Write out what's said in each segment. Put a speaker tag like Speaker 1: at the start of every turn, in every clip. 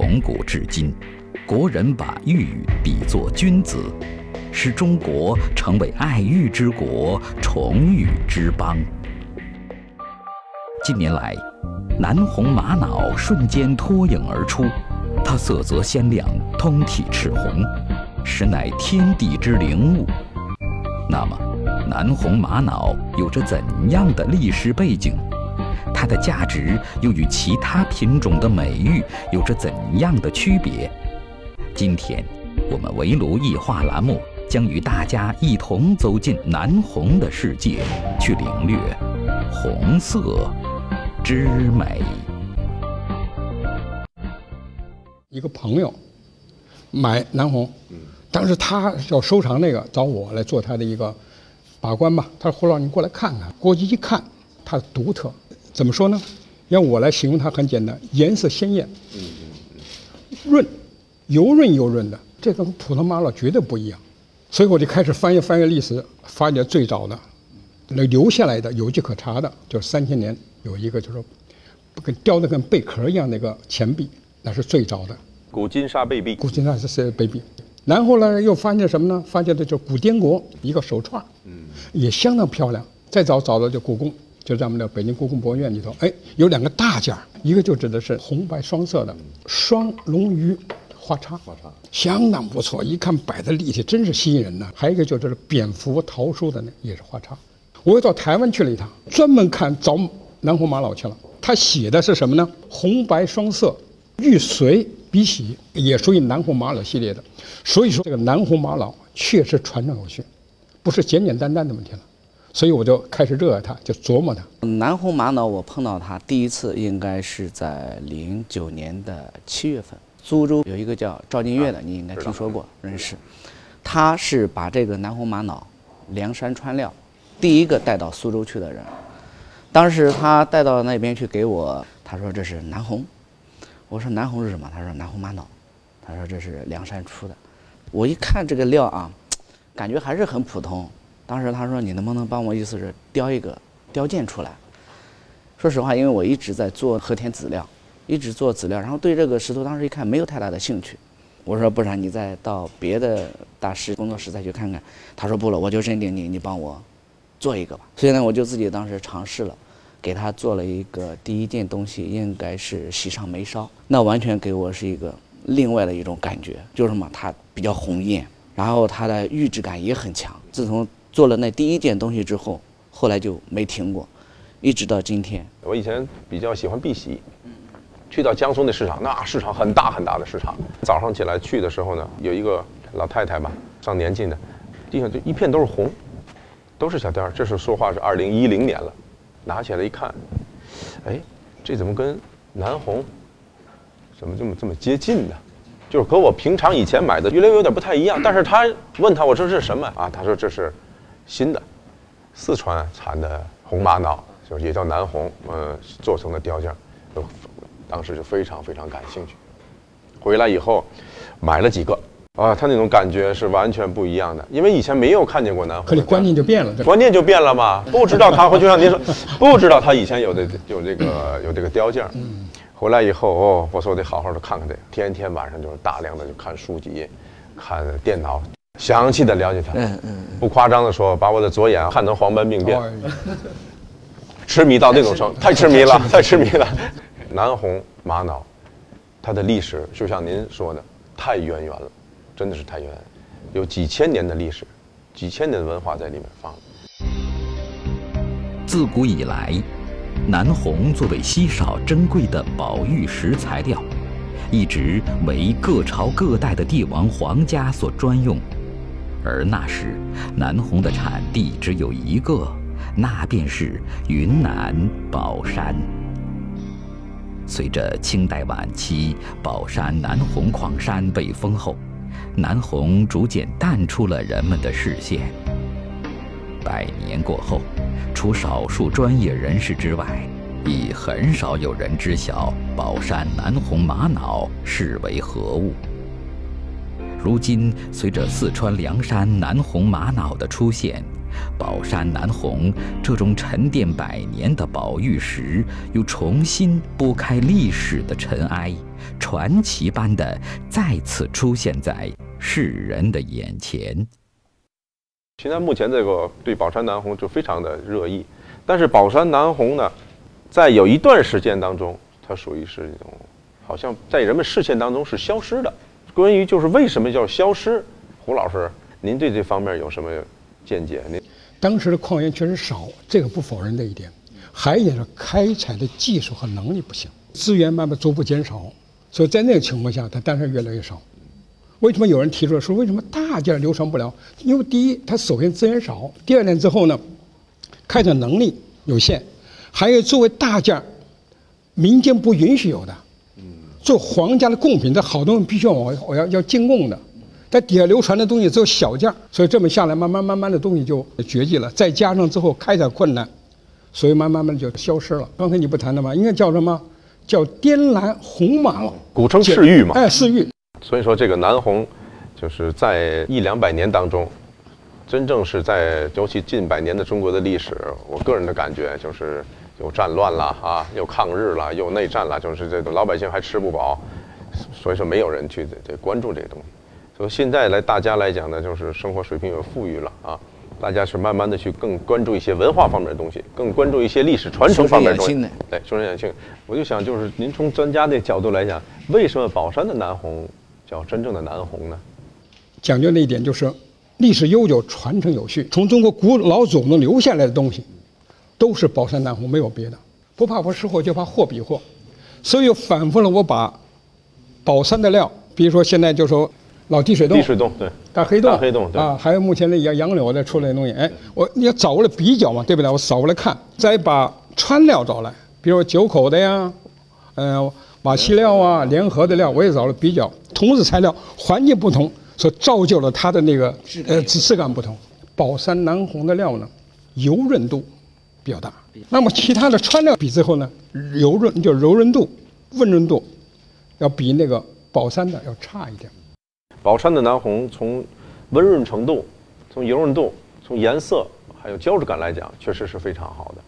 Speaker 1: 从古至今，国人把玉比作君子，使中国成为爱玉之国、崇玉之邦。近年来，南红玛瑙瞬间脱颖而出，它色泽鲜亮，通体赤红，实乃天地之灵物。那么，南红玛瑙有着怎样的历史背景？它的价值又与其他品种的美玉有着怎样的区别？今天，我们围炉异画栏目将与大家一同走进南红的世界，去领略红色之美。
Speaker 2: 一个朋友买南红，当时他要收藏那个，找我来做他的一个把关吧。他说：“胡老，你过来看看。”过去一看，它独特。怎么说呢？让我来形容它很简单，颜色鲜艳，润，油润油润的，这跟普通玛瑙绝对不一样。所以我就开始翻阅翻阅历史，发现最早的那留下来的有迹可查的，就是三千年有一个，就是跟雕的跟贝壳一样那个钱币，那是最早的
Speaker 3: 古金沙贝币。
Speaker 2: 古金沙是贝币。然后呢，又发现什么呢？发现的就古滇国一个手串，嗯，也相当漂亮。再早找到就故宫。就在我们的北京故宫博物院里头，哎，有两个大件儿，一个就指的是红白双色的双龙鱼花叉，花叉相当不错，一看摆的立体，真是吸引人呐。还有一个就是蝙蝠桃树的呢也是花叉。我又到台湾去了一趟，专门看找南红玛瑙去了。他写的是什么呢？红白双色玉髓笔洗，也属于南红玛瑙系列的。所以说，这个南红玛瑙确实传承有序，不是简简单单的问题了。所以我就开始热爱它，就琢磨它。
Speaker 4: 南红玛瑙，我碰到它第一次应该是在零九年的七月份。苏州有一个叫赵金月的，你应该听说过，认识。他是把这个南红玛瑙梁山川料第一个带到苏州去的人。当时他带到那边去给我，他说这是南红。我说南红是什么？他说南红玛瑙。他说这是梁山出的。我一看这个料啊，感觉还是很普通。当时他说：“你能不能帮我？意思是雕一个雕件出来。”说实话，因为我一直在做和田籽料，一直做籽料，然后对这个石头当时一看没有太大的兴趣。我说：“不然你再到别的大师工作室再去看看。”他说：“不了，我就认定你，你帮我做一个吧。”所以呢，我就自己当时尝试了，给他做了一个第一件东西，应该是喜上眉梢。那完全给我是一个另外的一种感觉，就是什么？它比较红艳，然后它的玉质感也很强。自从做了那第一件东西之后，后来就没停过，一直到今天。
Speaker 3: 我以前比较喜欢碧玺，去到江苏那市场，那市场很大很大的市场。早上起来去的时候呢，有一个老太太吧，上年纪的，地上就一片都是红，都是小雕。这是说话是二零一零年了，拿起来一看，哎，这怎么跟南红怎么这么这么接近呢？就是和我平常以前买的，略微有点不太一样。但是他问他，我说这是什么啊？他说这是。新的四川产的红玛瑙，就是也叫南红，呃，做成的雕件，就当时就非常非常感兴趣。回来以后买了几个，啊，他那种感觉是完全不一样的，因为以前没有看见过南红。
Speaker 2: 可你观念就变了，
Speaker 3: 观念就变了嘛，不知道他会就像您说，不知道他以前有的有这个有这个雕件。嗯。回来以后，哦，我说我得好好的看看这个，天天晚上就是大量的就看书籍，看电脑。详细的了解它，嗯嗯，不夸张的说，把我的左眼看成黄斑病变，痴迷到那种程 度，太痴迷了，太痴迷了。南红玛瑙，它的历史就像您说的，太渊源了，真的是太渊源，有几千年的历史，几千年的文化在里面放。
Speaker 1: 自古以来，南红作为稀少珍贵的宝玉石材料，一直为各朝各代的帝王皇家所专用。而那时，南红的产地只有一个，那便是云南保山。随着清代晚期宝山南红矿山被封后，南红逐渐淡出了人们的视线。百年过后，除少数专业人士之外，已很少有人知晓宝山南红玛瑙是为何物。如今，随着四川凉山南红玛瑙的出现，宝山南红这种沉淀百年的宝玉石又重新拨开历史的尘埃，传奇般的再次出现在世人的眼前。
Speaker 3: 现在目前这个对宝山南红就非常的热议，但是宝山南红呢，在有一段时间当中，它属于是一种好像在人们视线当中是消失的。关于就是为什么叫消失，胡老师，您对这方面有什么见解？您
Speaker 2: 当时的矿源确实少，这个不否认这一点，还有是开采的技术和能力不行，资源慢慢逐步减少，所以在那个情况下，它当然越来越少。为什么有人提出来说为什么大件流传不了？因为第一，它首先资源少；第二点之后呢，开采能力有限；还有作为大件，民间不允许有的。做皇家的贡品，这好东西必须要我我要要进贡的。在底下流传的东西只有小件，所以这么下来，慢慢慢慢的东西就绝迹了。再加上之后开采困难，所以慢慢慢就消失了。刚才你不谈的吗？应该叫什么？叫滇蓝红玛瑙，
Speaker 3: 古称赤玉嘛。
Speaker 2: 哎，赤玉。
Speaker 3: 所以说，这个南红，就是在一两百年当中，真正是在尤其近百年的中国的历史，我个人的感觉就是有战乱了啊，又抗日了，又内战了，就是这个老百姓还吃不饱，所以说没有人去这关注这个东西。所以现在来大家来讲呢，就是生活水平有富裕了啊，大家是慢慢的去更关注一些文化方面的东西，更关注一些历史传承方面的东西。对，修身养性。我就想，就是您从专家的角度来讲，为什么宝山的南红？叫真正的南红呢，
Speaker 2: 讲究那一点就是历史悠久、传承有序。从中国古老祖宗留下来的东西，都是宝山南红，没有别的。不怕不识货，就怕货比货。所以反复了，我把宝山的料，比如说现在就说老滴水洞、
Speaker 3: 滴水洞对
Speaker 2: 大黑洞、
Speaker 3: 大黑洞
Speaker 2: 啊，还有目前的杨杨柳的出来的东西，哎，我你要找过来比较嘛，对不对？我扫过来看，再把川料找来，比如九口的呀，嗯。瓦西料啊，联合的料，我也找了比较，同是材料，环境不同，所造就了它的那个呃质感不同。宝山南红的料呢，油润度比较大。那么其他的川料比之后呢，柔润就柔润度、温润度，要比那个宝山的要差一点。
Speaker 3: 宝山的南红从温润程度、从油润度、从颜色还有胶质感来讲，确实是非常好的，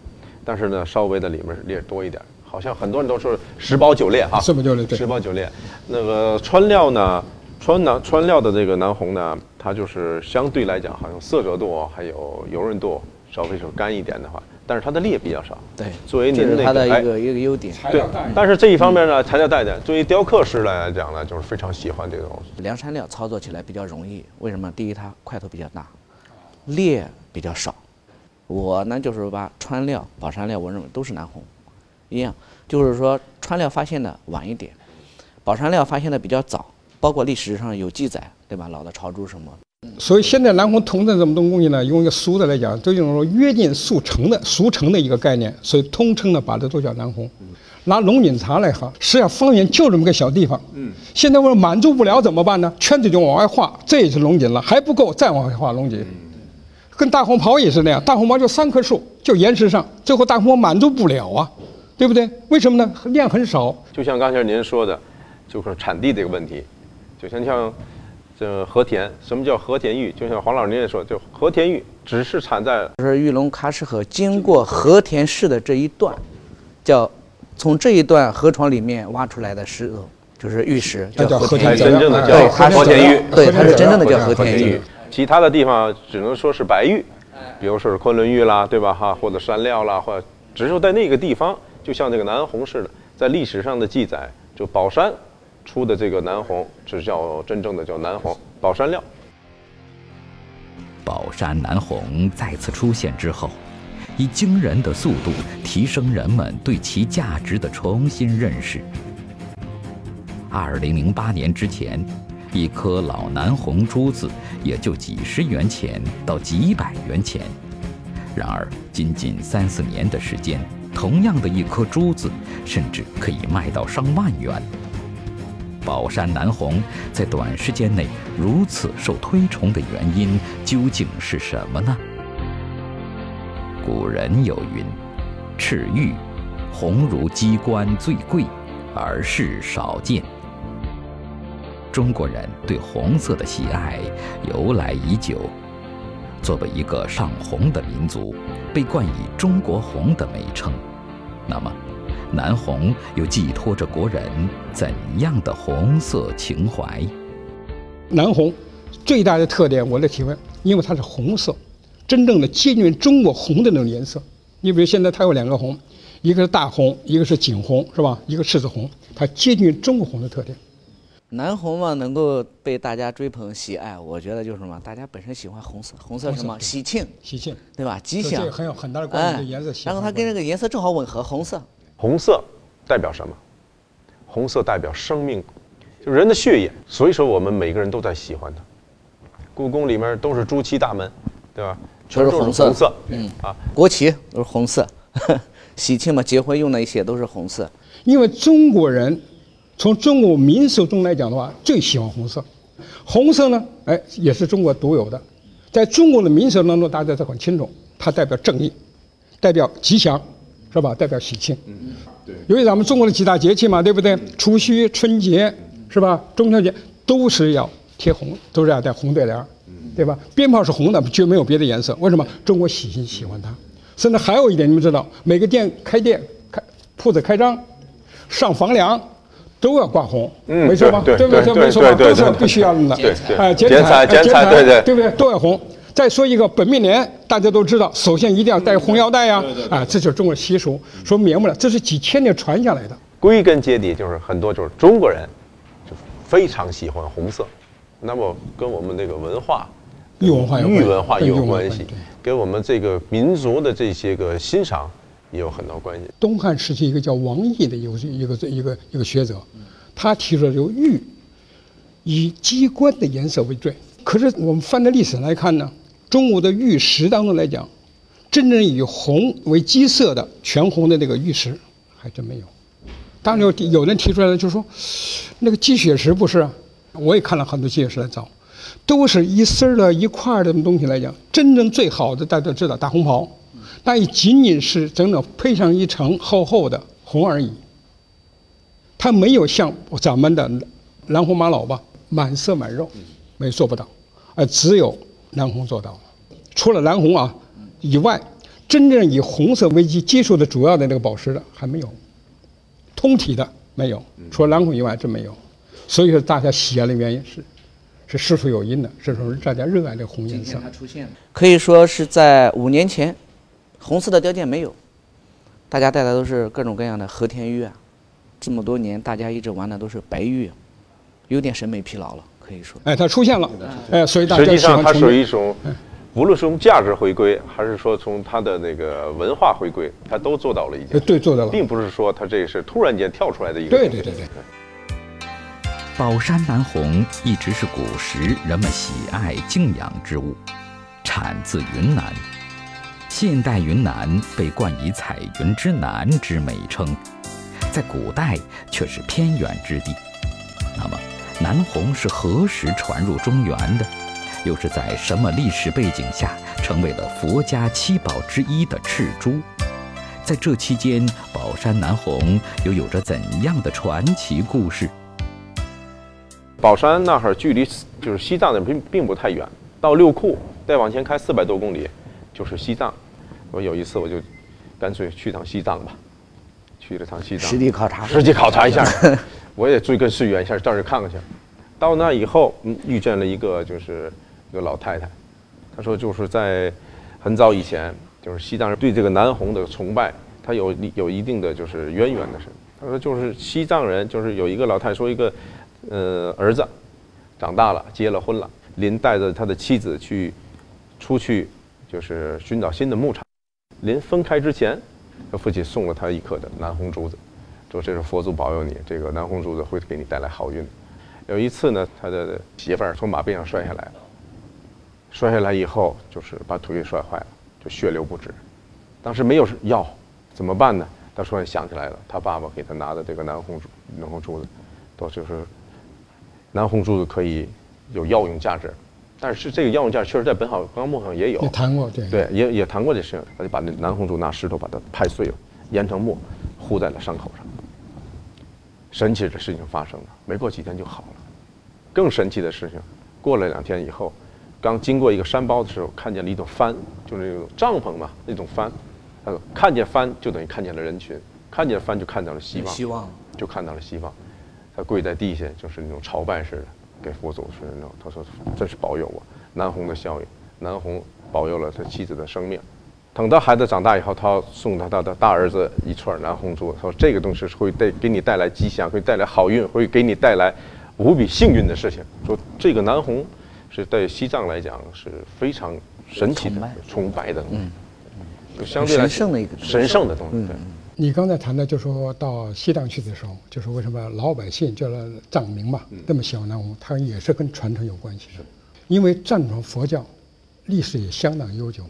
Speaker 3: 但是呢，稍微的里面裂多一点。好像很多人都说十包九裂哈，
Speaker 2: 十包九裂，
Speaker 3: 十包九裂。那个川料呢，川南川料的这个南红呢，它就是相对来讲，好像色泽度还有油润度稍微是干一点的话，但是它的裂比较少。
Speaker 4: 对，
Speaker 3: 作为您
Speaker 4: 它的一个一个优点。
Speaker 3: 对，但是这一方面呢，材料带点。作为雕刻师来讲呢，就是非常喜欢这个东西
Speaker 4: 梁山料，操作起来比较容易。为什么？第一，它块头比较大，裂比较少。我呢，就是把川料、宝山料，我认为都是南红。一样，就是说川料发现的晚一点，宝山料发现的比较早，包括历史上有记载，对吧？老的朝珠什么。
Speaker 2: 所以现在南红铜的这么多东西呢，用一个俗的来讲，都用说约定俗成的俗成的一个概念，所以通称呢把这都叫南红。拿龙井茶来喝，实际上方圆就这么个小地方。嗯。现在我说满足不了怎么办呢？圈子就往外画，这也是龙井了，还不够，再往外画龙井。跟大红袍也是那样，大红袍就三棵树，就岩石上，最后大红袍满足不了啊。对不对？为什么呢？量很少。
Speaker 3: 就像刚才您说的，就是产地这个问题。就像像这和田，什么叫和田玉？就像黄老师您也说，就和田玉只是产在
Speaker 4: 就是玉龙喀什河经过和田市的这一段，叫从这一段河床里面挖出来的石头，就是玉石，叫和田玉。
Speaker 3: 真正的叫和田玉，
Speaker 4: 对，它是真正的叫和田玉。
Speaker 3: 其他的地方只能说是白玉，比如说是昆仑玉啦，对吧？哈，或者山料啦，或只是在那个地方。就像那个南红似的，在历史上的记载，就宝山出的这个南红，是叫真正的叫南红宝山料。
Speaker 1: 宝山南红再次出现之后，以惊人的速度提升人们对其价值的重新认识。二零零八年之前，一颗老南红珠子也就几十元钱到几百元钱，然而仅仅三四年的时间。同样的一颗珠子，甚至可以卖到上万元。宝山南红在短时间内如此受推崇的原因究竟是什么呢？古人有云：“赤玉，红如鸡冠最贵，而世少见。”中国人对红色的喜爱由来已久。作为一个上红的民族，被冠以“中国红”的美称，那么，南红又寄托着国人怎样的红色情怀？
Speaker 2: 南红最大的特点，我的体会，因为它是红色，真正的接近中国红的那种颜色。你比如现在它有两个红，一个是大红，一个是景红，是吧？一个柿子红，它接近中国红的特点。
Speaker 4: 南红嘛，能够被大家追捧喜爱，我觉得就是什么，大家本身喜欢红色，红色什么喜庆，
Speaker 2: 喜庆，
Speaker 4: 对吧？吉祥，
Speaker 2: 这很有很大的关系。颜色，
Speaker 4: 然后它跟这个颜色正好吻合，红色。
Speaker 3: 红色代表什么？红色代表生命，就人的血液。所以说，我们每个人都在喜欢它。故宫里面都是朱漆大门，对吧？
Speaker 4: 全是红色。
Speaker 3: 红色，嗯啊，
Speaker 4: 国旗都是红色，喜庆嘛，结婚用的一些都是红色。
Speaker 2: 因为中国人。从中国民俗中来讲的话，最喜欢红色。红色呢，哎，也是中国独有的。在中国的民俗当中，大家都很清楚，它代表正义，代表吉祥，是吧？代表喜庆。嗯嗯，对。因为咱们中国的几大节气嘛，对不对？除夕、春节，是吧？中秋节都是要贴红，都是要带红对联，对吧？鞭炮是红的，就没有别的颜色。为什么？中国喜庆喜欢它。甚至还有一点，你们知道，每个店开店、开铺子开张、上房梁。都要挂红，没错吧？
Speaker 3: 对
Speaker 2: 不对？没错吧？都是必须要的。
Speaker 3: 对
Speaker 2: 哎，
Speaker 3: 剪彩，剪彩，对对，
Speaker 2: 对不对？都要红。再说一个本命年，大家都知道，首先一定要戴红腰带呀。啊，这就是中国习俗，说免不了，这是几千年传下来的。
Speaker 3: 归根结底就是很多就是中国人，就非常喜欢红色。那么跟我们这个文化，
Speaker 2: 玉文化有
Speaker 3: 玉文化有关系，跟我们这个民族的这些个欣赏。也有很多关系。
Speaker 2: 东汉时期一个叫王毅的一个一个一个一个学者，他提出这个玉以机关的颜色为最。可是我们翻的历史来看呢，中国的玉石当中来讲，真正以红为基色的全红的那个玉石还真没有。当然有有人提出来了，就是说那个鸡血石不是？我也看了很多鸡血石来找，都是一丝儿的一块儿的东西来讲，真正最好的大家都知道大红袍。但也仅仅是整整配上一层厚厚的红而已，它没有像咱们的蓝红玛瑙吧，满色满肉，没做不到，而只有蓝红做到了。除了蓝红啊以外，真正以红色为基基础的主要的那个宝石的还没有，通体的没有，除了蓝红以外真没有。所以说大家喜爱的原因是，是事出有因的，是说大家热爱这红颜色。
Speaker 4: 它出现了，可以说是在五年前。红色的雕件没有，大家戴的都是各种各样的和田玉啊。这么多年，大家一直玩的都是白玉，有点审美疲劳了，可以说。
Speaker 2: 哎，它出现了，哎，所以大家
Speaker 3: 实际上它属于一种，无论是从价值回归，还是说从它的那个文化回归，它都做到了一件。
Speaker 2: 对，做到了，
Speaker 3: 并不是说它这是突然间跳出来的一个。
Speaker 2: 对对对对。
Speaker 1: 宝山南红一直是古时人们喜爱敬仰之物，产自云南。现代云南被冠以“彩云之南”之美称，在古代却是偏远之地。那么，南红是何时传入中原的？又是在什么历史背景下成为了佛家七宝之一的赤珠？在这期间，宝山南红又有着怎样的传奇故事？
Speaker 3: 宝山那儿距离就是西藏的并并不太远，到六库再往前开四百多公里。就是西藏，我有一次我就干脆去趟西藏吧，去了趟西藏，
Speaker 4: 实地考察，
Speaker 3: 实地考察一下，我也追根溯源一下，到这看看去。到那以后，嗯，遇见了一个就是一个老太太，她说就是在很早以前，就是西藏人对这个南红的崇拜，他有有一定的就是渊源的是。他说就是西藏人就是有一个老太说一个，呃，儿子长大了结了婚了，临带着他的妻子去出去。就是寻找新的牧场，临分开之前，他父亲送了他一颗的南红珠子，说这是佛祖保佑你，这个南红珠子会给你带来好运。有一次呢，他的媳妇儿从马背上摔下来了，摔下来以后就是把腿给摔坏了，就血流不止。当时没有药，怎么办呢？他突然想起来了，他爸爸给他拿的这个南红珠南红珠子，都就是南红珠子可以有药用价值。但是这个药用价值确实在《本草纲目》上也有，
Speaker 2: 也谈过，对，
Speaker 3: 对，也也谈过这事情。他就把那南红珠拿石头把它拍碎了，研成沫，糊在了伤口上。神奇的事情发生了，没过几天就好了。更神奇的事情，过了两天以后，刚经过一个山包的时候，看见了一种帆，就是那种帐篷嘛，那种帆。他说看见帆就等于看见了人群，看见帆就看到了希望，
Speaker 4: 希望
Speaker 3: 就看到了希望。他跪在地下，就是那种朝拜似的，给佛祖是那种。他说：“真是保佑我南红的效应，南红保佑了他妻子的生命。”等到孩子长大以后，他送他他的大儿子一串南红珠，他说：“这个东西是会带给你带来吉祥，会带来好运，会给你带来无比幸运的事情。”说这个南红是在西藏来讲是非常神奇的、崇拜的嗯，就相对来
Speaker 4: 神圣的一个
Speaker 3: 神圣的东西。对。
Speaker 2: 你刚才谈的，就说到西藏去的时候，就是为什么老百姓叫了藏民嘛，那么喜欢南红，它也是跟传承有关系的。因为藏传佛教历史也相当悠久，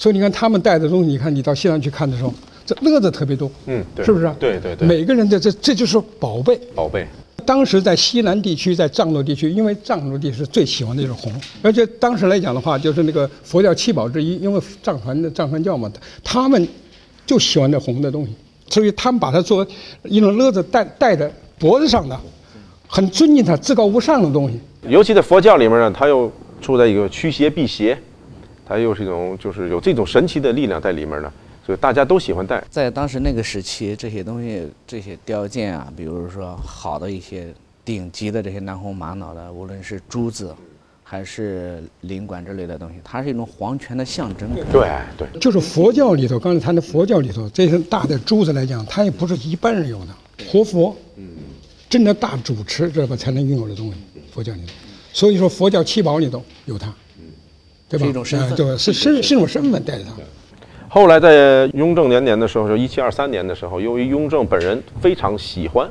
Speaker 2: 所以你看他们带的东西，你看你到西藏去看的时候，这乐子特别多，
Speaker 3: 嗯，对
Speaker 2: 是不是啊？
Speaker 3: 对对对
Speaker 2: 每个人的这这就是宝贝。
Speaker 3: 宝贝，
Speaker 2: 当时在西南地区，在藏族地区，因为藏族地是最喜欢的就是红，而且当时来讲的话，就是那个佛教七宝之一，因为藏传的藏传教嘛，他们就喜欢这红的东西，所以他们把它作为一种乐子戴戴在脖子上的，很尊敬它、至高无上的东西。
Speaker 3: 尤其在佛教里面呢，它又处在一个驱邪避邪，它又是一种就是有这种神奇的力量在里面呢，所以大家都喜欢戴。
Speaker 4: 在当时那个时期，这些东西、这些雕件啊，比如说好的一些顶级的这些南红玛瑙的，无论是珠子，还是灵管之类的东西，它是一种皇权的象征。
Speaker 3: 对对，
Speaker 2: 就是佛教里头，刚才谈的佛教里头，这些大的珠子来讲，它也不是一般人有的，活佛，真的大主持这个才能拥有的东西，佛教里头。所以说，佛教七宝里头有它，对吧？
Speaker 4: 是一种身份
Speaker 2: 哎对，是身是一种身份带着他。
Speaker 3: 后来在雍正年年的时候，就一七二三年的时候，由于雍正本人非常喜欢，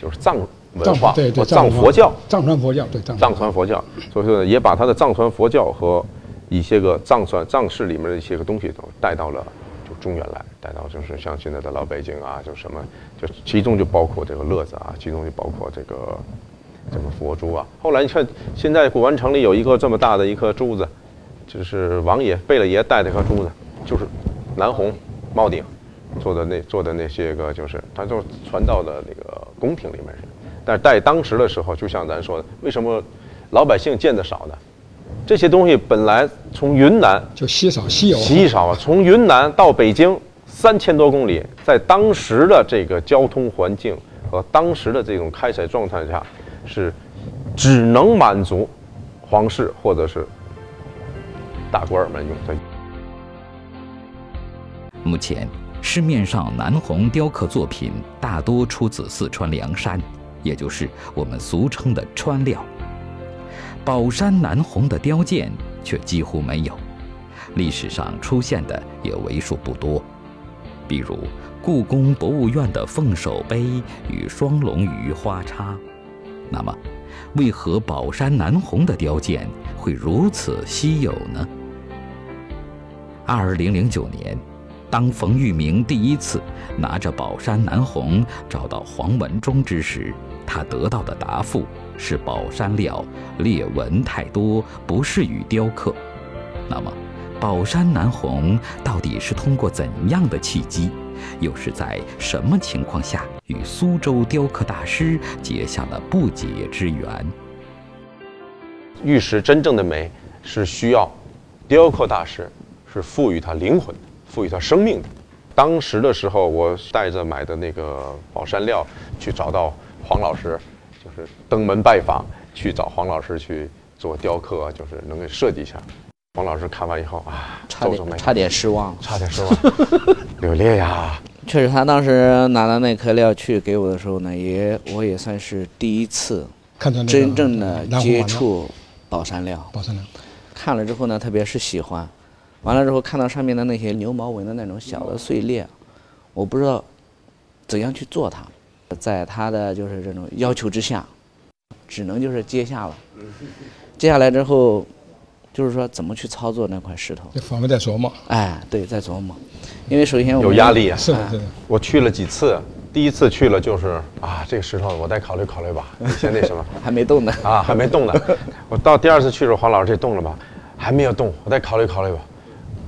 Speaker 3: 就是藏文化
Speaker 2: 对对
Speaker 3: 藏佛教，
Speaker 2: 藏传佛教对藏
Speaker 3: 藏传佛教，所以说，也把他的藏传佛教和一些个藏传藏式里面的一些个东西都带到了就中原来，带到就是像现在的老北京啊，就什么，就其中就包括这个乐子啊，其中就包括这个这个佛珠啊。后来你看，现在古玩城里有一个这么大的一颗珠子，就是王爷贝勒爷戴的一颗珠子，就是南红帽顶做的那做的那些个，就是它就传到了那个宫廷里面去。但是在当时的时候，就像咱说的，为什么老百姓见的少呢？这些东西本来从云南
Speaker 2: 就稀少稀有。
Speaker 3: 稀少啊，从云南到北京三千多公里，在当时的这个交通环境和当时的这种开采状态下，是只能满足皇室或者是大官儿们用的。
Speaker 1: 目前市面上南红雕刻作品大多出自四川凉山，也就是我们俗称的川料。宝山南红的雕件却几乎没有，历史上出现的也为数不多。比如故宫博物院的凤首杯与双龙鱼花叉，那么，为何宝山南红的雕件会如此稀有呢？二零零九年，当冯玉明第一次拿着宝山南红找到黄文忠之时，他得到的答复是宝山料裂纹太多，不适于雕刻。那么，宝山南红到底是通过怎样的契机，又是在什么情况下与苏州雕刻大师结下了不解之缘？
Speaker 3: 玉石真正的美是需要雕刻大师是赋予它灵魂的，赋予它生命的。当时的时候，我带着买的那个宝山料去找到黄老师，就是登门拜访，去找黄老师去做雕刻，就是能给设计一下。黄老师看完以后啊，
Speaker 4: 差点差点失望。
Speaker 3: 差点失望，柳烈呀，
Speaker 4: 确实，他当时拿到那颗料去给我的时候呢，也我也算是第一次
Speaker 2: 看到
Speaker 4: 真正的接触宝山料。
Speaker 2: 宝山料，
Speaker 4: 看了之后呢，特别是喜欢。完了之后，看到上面的那些牛毛纹的那种小的碎裂，我不知道怎样去做它。在他的就是这种要求之下，只能就是接下了。接下来之后，就是说怎么去操作那块石头。
Speaker 2: 这反复在琢磨，
Speaker 4: 哎，对，在琢磨。因为首先我
Speaker 3: 有压力啊。
Speaker 2: 是的，是的。
Speaker 3: 我去了几次，第一次去了就是啊，这个石头我再考虑考虑吧，你先那什么。
Speaker 4: 还没动呢。
Speaker 3: 啊，还没动呢。我到第二次去的时候，黄老师这动了吧？还没有动，我再考虑考虑吧。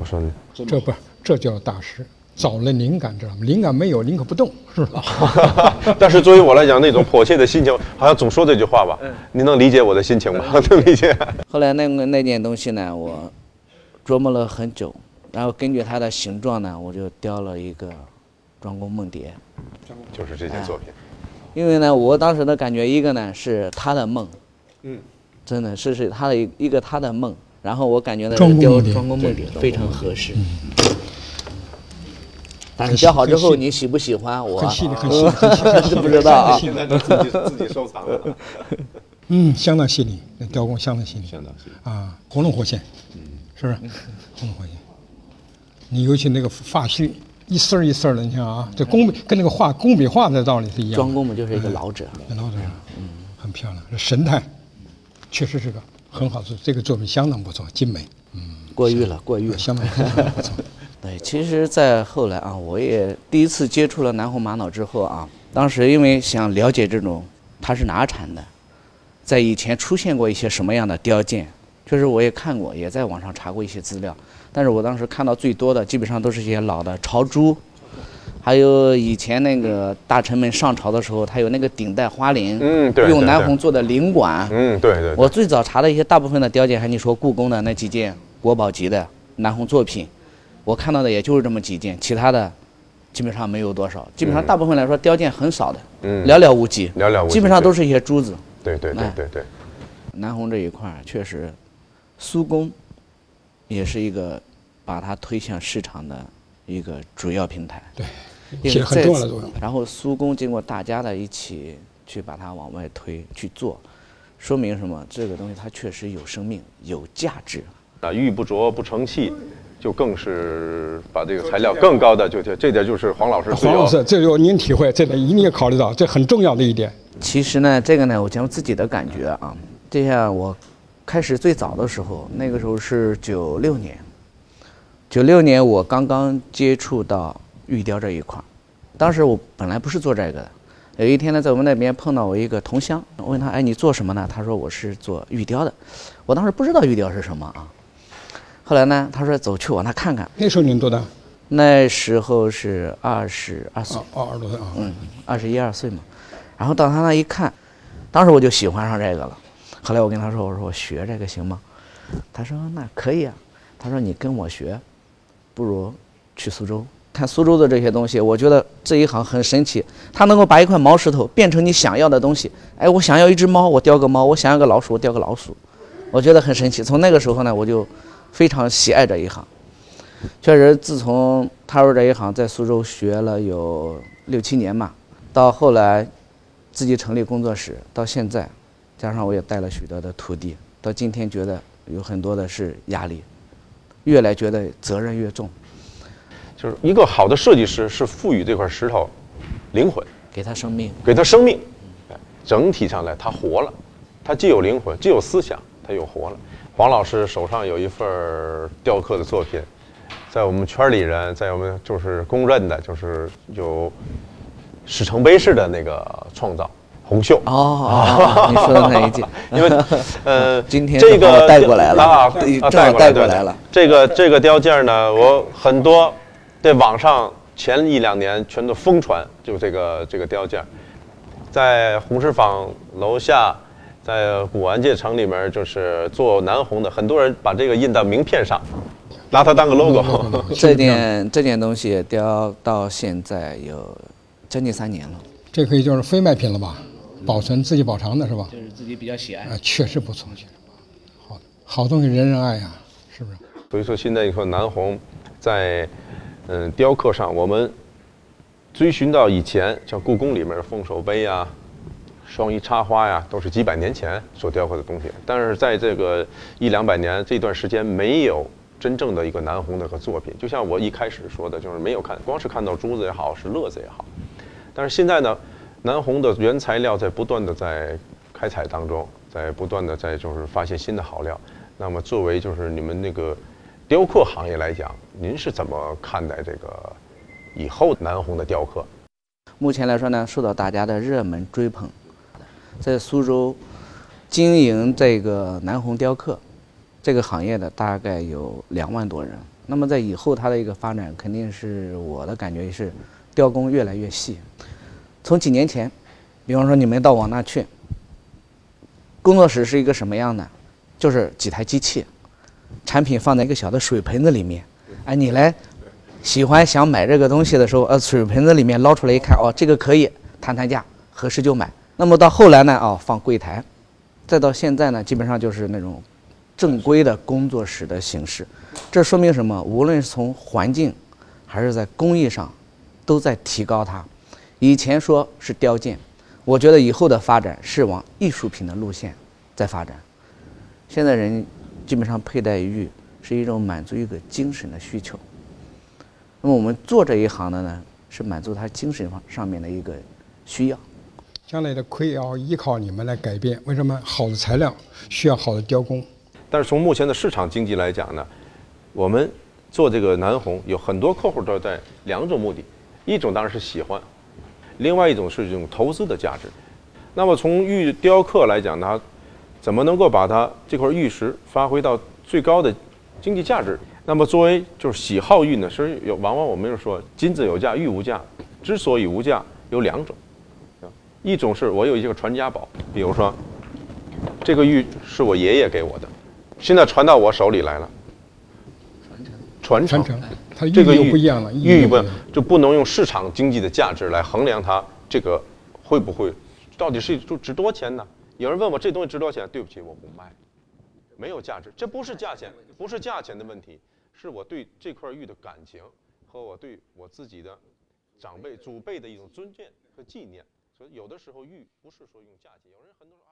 Speaker 3: 我说，
Speaker 2: 这不，这叫大师，找了灵感，知道吗？灵感没有，宁可不动，是吧？
Speaker 3: 但是作为我来讲，那种迫切的心情，好像总说这句话吧。你能理解我的心情吗？能理解。
Speaker 4: 后来那个那件东西呢，我琢磨了很久，然后根据它的形状呢，我就雕了一个庄公梦蝶》，
Speaker 3: 就是这件作品。
Speaker 4: 因为呢，我当时的感觉，一个呢是他的梦，
Speaker 3: 嗯，
Speaker 4: 真的是是他的一一个他的梦，然后我感觉呢
Speaker 2: 庄公梦蝶
Speaker 4: 雕庄公梦蝶非常合适。但是雕好之后，你喜不喜欢我？
Speaker 2: 很细腻，很细腻，很 细
Speaker 4: 不知道啊
Speaker 2: 很细腻
Speaker 3: 在自己自己收藏了，
Speaker 2: 嗯，相当细腻，那雕工相当细腻，
Speaker 3: 相当细腻
Speaker 2: 啊，活灵活现，是不是？活灵活现。你尤其那个发须一丝儿一丝儿的，你看啊，这工笔跟那个画工笔画的道理是一样的。
Speaker 4: 庄公嘛就是一个老者，
Speaker 2: 老者嗯，很漂亮，这神态确实是个很好，这个作品相当不错，精美，嗯
Speaker 4: 过誉了，过誉了。
Speaker 2: 相当相当不错。
Speaker 4: 对，其实，在后来啊，我也第一次接触了南红玛瑙之后啊，当时因为想了解这种它是哪产的，在以前出现过一些什么样的雕件，确实我也看过，也在网上查过一些资料，但是我当时看到最多的基本上都是一些老的朝珠，还有以前那个大臣们上朝的时候，他有那个顶戴花翎，
Speaker 3: 嗯对
Speaker 4: 用南红做的翎管，
Speaker 3: 嗯，对对对。
Speaker 4: 我最早查的一些大部分的雕件，还你说故宫的那几件国宝级的南红作品，我看到的也就是这么几件，其他的基本上没有多少，基本上大部分来说雕件很少的，
Speaker 3: 嗯。
Speaker 4: 寥寥无几，
Speaker 3: 寥寥无几
Speaker 4: 基本上都是一些珠子。
Speaker 3: 对对对
Speaker 4: 哎。
Speaker 3: 对对，
Speaker 4: 南红这一块确实，苏工也是一个把它推向市场的一个主要平台。
Speaker 2: 对，
Speaker 4: 因
Speaker 2: 起了很
Speaker 4: 为在此
Speaker 2: 重要的作用。
Speaker 4: 然后苏工经过大家的一起去把它往外推去做，说明什么？这个东西它确实有生命，有价值。
Speaker 3: 啊，玉不琢不成器，就更是把这个材料更高的就这这点就是黄老师
Speaker 2: 黄老师，这就您体会，这点一定要考虑到，这很重要的一点。
Speaker 4: 其实呢，这个呢，我讲自己的感觉啊，就像我开始最早的时候，那个时候是九六年，九六年我刚刚接触到玉雕这一块儿，当时我本来不是做这个的，有一天呢，在我们那边碰到我一个同乡，我问他，哎，你做什么呢？他说我是做玉雕的，我当时不知道玉雕是什么啊，后来呢，他说走去我那看看，
Speaker 2: 那时候您多大？
Speaker 4: 那时候是二十二岁
Speaker 2: 啊，。哦，二十多岁啊。
Speaker 4: 嗯，二十一二岁嘛，然后到他那一看，当时我就喜欢上这个了。后来我跟他说：“我说我学这个行吗？”他说：“那可以啊。”他说：“你跟我学，不如去苏州看苏州的这些东西。我觉得这一行很神奇，它能够把一块毛石头变成你想要的东西。哎，我想要一只猫，我雕个猫；我想要个老鼠，我雕个老鼠。我觉得很神奇。从那个时候呢，我就非常喜爱这一行。确实，自从踏入这一行，在苏州学了有六七年嘛，到后来自己成立工作室，到现在，加上我也带了许多的徒弟，到今天觉得有很多的是压力，越来觉得责任越重，
Speaker 3: 就是一个好的设计师是赋予这块石头灵魂，
Speaker 4: 给他生命。
Speaker 3: 给它生命，哎整体上来它活了，它既有灵魂，既有思想，它又活了。黄老师手上有一份雕刻的作品，在我们圈里人，在我们就是公认的，就是有史成碑式的那个创造红袖。
Speaker 4: 哦你说的那一件，
Speaker 3: 因为，呃，
Speaker 4: 今天
Speaker 3: 这个
Speaker 4: 带过来了
Speaker 3: 啊，
Speaker 4: 带过来了。
Speaker 3: 这个这个雕件呢，我很多在网上前一两年全都疯传，就这个这个雕件，在红石坊楼下，在古玩界城里面，就是做南红的，很多人把这个印到名片上，拿它当个 logo。
Speaker 4: 这件这件东西雕到现在有将近三年了，
Speaker 2: 这可以就是非卖品了吧？保存自己保藏的是吧？
Speaker 4: 就是自己比较喜爱
Speaker 2: 啊，确实不错，确实不错。好，好东西人人爱呀，是不是？
Speaker 3: 所以说，现在你说南红在嗯雕刻上，我们追寻到以前像故宫里面的凤首杯呀、双鱼插花呀，都是几百年前所雕刻的东西。但是在这个一两百年这段时间，没有真正的一个南红的一个作品。就像我一开始说的，就是没有看，光是看到珠子也好，是乐子也好。但是现在呢，南红的原材料在不断的在开采当中，在不断的在就是发现新的好料。那么作为就是你们那个雕刻行业来讲，您是怎么看待这个以后南红的雕刻？
Speaker 4: 目前来说呢，受到大家的热门追捧，在苏州经营这个南红雕刻这个行业的大概有两万多人。那么在以后它的一个发展，肯定是我的感觉是雕工越来越细。从几年前，比方说你们到我那去，工作室是一个什么样的？就是几台机器，产品放在一个小的水盆子里面，哎，你来喜欢想买这个东西的时候，呃，水盆子里面捞出来一看，哦，这个可以谈谈价，合适就买。那么到后来呢，哦，放柜台，再到现在呢，基本上就是那种正规的工作室的形式。这说明什么？无论是从环境，还是在工艺上，都在提高它。以前说是雕件，我觉得以后的发展是往艺术品的路线在发展。现在人基本上佩戴玉是一种满足一个精神的需求。那么我们做这一行的呢，是满足他精神方上面的一个需要。
Speaker 2: 将来的盔要依靠你们来改变。为什么？好的材料需要好的雕工。
Speaker 3: 但是从目前的市场经济来讲呢，我们做这个南红有很多客户都在两种目的，一种当然是喜欢，另外一种是这种投资的价值。那么从玉雕刻来讲呢，怎么能够把它这块玉石发挥到最高的经济价值？那么作为就是喜好玉呢，是有往往我们就说金子有价，玉无价。之所以无价，有两种，一种是我有一个传家宝，比如说这个玉是我爷爷给我的，现在传到我手里来了，传承，
Speaker 2: 传承，它
Speaker 3: 这个
Speaker 2: 玉又不一样了，
Speaker 3: 玉不就不能用市场经济的价值来衡量它这个会不会，到底是就值多少钱呢？有人问我这东西值多少钱？对不起，我不卖，没有价值，这不是价钱，不是价钱的问题，是我对这块玉的感情和我对我自己的长辈祖辈的一种尊敬和纪念。所以有的时候玉不是说用价钱，有人很多说，